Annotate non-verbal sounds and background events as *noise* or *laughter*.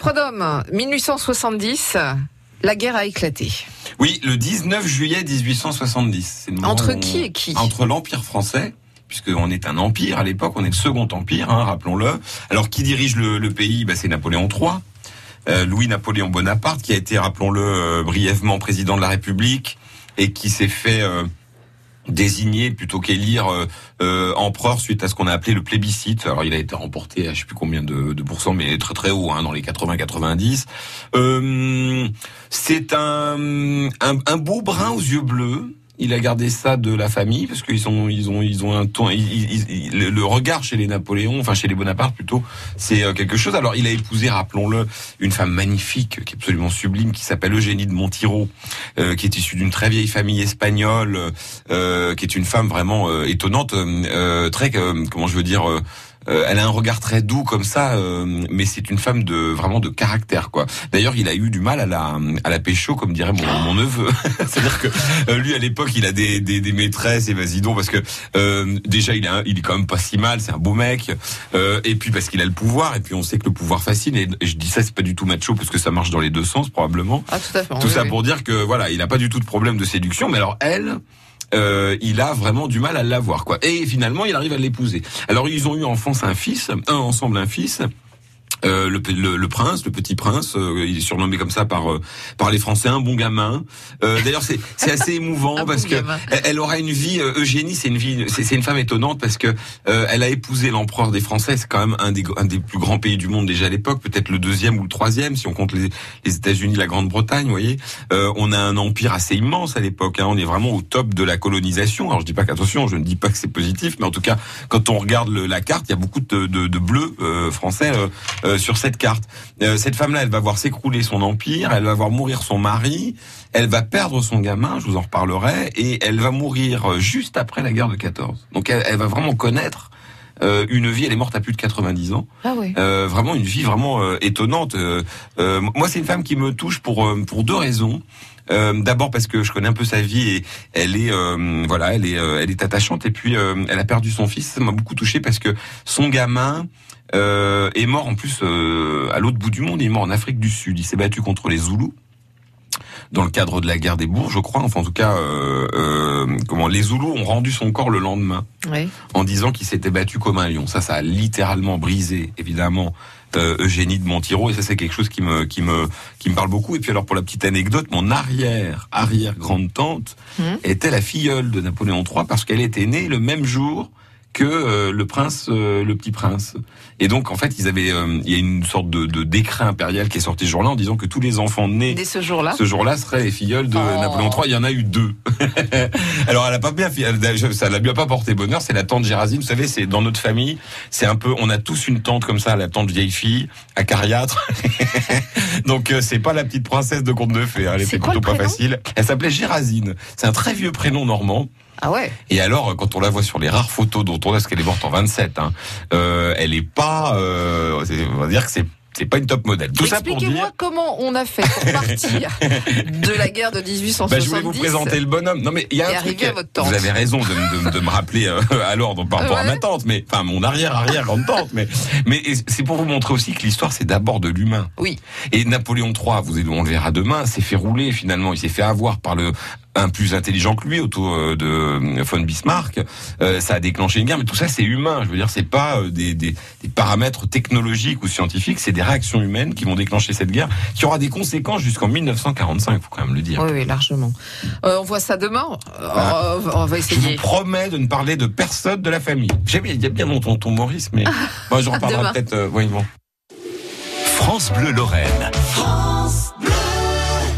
Prodhomme, 1870, la guerre a éclaté. Oui, le 19 juillet 1870. Entre qui et qui? Entre l'Empire français puisqu'on est un empire à l'époque, on est le second empire, hein, rappelons-le. Alors qui dirige le, pays? Bah, C'est Napoléon III. Euh, Louis-Napoléon Bonaparte, qui a été, rappelons-le, euh, brièvement président de la République et qui s'est fait euh, désigner plutôt qu'élire empereur suite à ce qu'on a appelé le plébiscite. Alors il a été remporté à je sais plus combien de, de pourcents, mais très très haut, hein, dans les 80-90. C'est un, un, un beau brun aux yeux bleus il a gardé ça de la famille parce qu'ils ont ils ont ils ont un ton le regard chez les Napoléons enfin chez les Bonaparte plutôt c'est euh, quelque chose. Alors il a épousé rappelons-le une femme magnifique qui est absolument sublime qui s'appelle Eugénie de Montiro euh, qui est issue d'une très vieille famille espagnole euh, qui est une femme vraiment étonnante très comment je veux dire euh, elle a un regard très doux comme ça, euh, mais c'est une femme de vraiment de caractère quoi. D'ailleurs, il a eu du mal à la à la pécho, comme dirait mon, mon neveu. *laughs* C'est-à-dire que euh, lui à l'époque, il a des, des, des maîtresses et vas-y donc parce que déjà il est il est quand même pas si mal, c'est un beau mec. et puis parce qu'il a le pouvoir et puis on sait que le pouvoir fascine. Et, je dis ça, c'est pas du tout macho parce que ça marche dans les deux sens probablement. Ah, tout à fait. Tout ça pour dire que voilà, il a pas du tout de problème de séduction. Mais alors elle euh, il a vraiment du mal à l'avoir, quoi. Et finalement, il arrive à l'épouser. Alors, ils ont eu en Un fils, un ensemble un fils. Euh, le, le, prince, le petit prince, euh, il est surnommé comme ça par euh, par les Français, un bon gamin. Euh, d'ailleurs, c'est c'est assez *laughs* émouvant parce que elle, aura une vie. Eugénie, c'est une vie, c'est une femme étonnante parce que elle a épousé l'empereur des Français. C'est quand même un des un des plus grands pays du monde déjà à l'époque, peut-être le deuxième ou le troisième si on compte les, les États-Unis, la Grande-Bretagne. Vous voyez, on a un empire assez immense à l'époque. Hein. On est vraiment au top de la colonisation. Alors je dis pas qu'attention, je ne dis pas que c'est positif, mais en tout cas, quand on regarde le, la carte, il y a beaucoup de, de, de bleus français euh, sur cette carte. Euh, cette femme-là, elle va voir s'écrouler son empire, elle va voir mourir son mari, elle va perdre son gamin, je vous en reparlerai, et elle va mourir juste après la guerre de 14. Donc elle, va vraiment connaître euh, une vie, elle est morte à plus de 90 ans. Ah oui. vraiment une vie vraiment étonnante. moi, c'est une femme qui me touche pour pour deux raisons. D'abord parce que je connais un peu sa vie et elle est voilà, elle est elle est attachante et puis elle a perdu son fils. Ça m'a beaucoup touché parce que son gamin euh, est mort en plus euh, à l'autre bout du monde. Il est mort en Afrique du Sud. Il s'est battu contre les Zoulous dans le cadre de la guerre des bourgs, je crois. Enfin, en tout cas, euh, euh comment les Zoulous ont rendu son corps le lendemain oui. en disant qu'il s'était battu comme un lion. Ça, ça a littéralement brisé, évidemment, euh, Eugénie de Montiro. Et ça, c'est quelque chose qui me qui me qui me parle beaucoup. Et puis alors, pour la petite anecdote, mon arrière arrière grande tante mmh. était la filleule de Napoléon III parce qu'elle était née le même jour que euh, le prince, euh, le petit prince. Et donc en fait, ils avaient, euh, il y a une sorte de, de, décret impérial qui est sorti ce jour-là en disant que tous les enfants nés Dès ce jour-là, ce jour-là seraient les filleuls de oh. Napoléon III. Il y en a eu deux. *laughs* Alors elle a pas bien, ça l'a bien pas porté bonheur. C'est la tante Gérasine. Vous savez, c'est dans notre famille, c'est un peu, on a tous une tante comme ça, la tante vieille fille, acariâtre. *laughs* donc c'est pas la petite princesse de conte de fées. Hein. Elle était plutôt pas facile. Elle s'appelait Gérasine. C'est un très vieux prénom normand. Ah ouais. Et alors, quand on la voit sur les rares photos dont on a, parce qu'elle est morte en 27, hein, euh, elle est pas, euh, on va dire que c'est c'est pas une top modèle. Tout ça pour dire. Expliquez-moi comment on a fait pour partir *laughs* de la guerre de 1870. Bah, je vais vous présenter le bonhomme. Non mais il y a un truc. Vous avez raison de, de, de me rappeler euh, à l'ordre par rapport à ma tante, mais enfin mon arrière arrière grande tante, mais mais c'est pour vous montrer aussi que l'histoire c'est d'abord de l'humain. Oui. Et Napoléon III, vous on le verra demain, s'est fait rouler finalement. Il s'est fait avoir par le un plus intelligent que lui autour euh, de euh, von Bismarck. Euh, ça a déclenché une guerre, mais tout ça c'est humain. Je veux dire, c'est pas des, des, des, paramètres technologiques ou scientifiques, c'est des réactions humaines qui vont déclencher cette guerre, qui aura des conséquences jusqu'en 1945. Faut quand même le dire. Oui, oui largement. on voit ça demain. Ah. On, va essayer. Je vous promets de ne parler de personne de la famille. J'ai il y a bien mon tonton Maurice, mais *laughs* moi j'en parlerai peut-être. oui, bon. France Bleu Lorraine.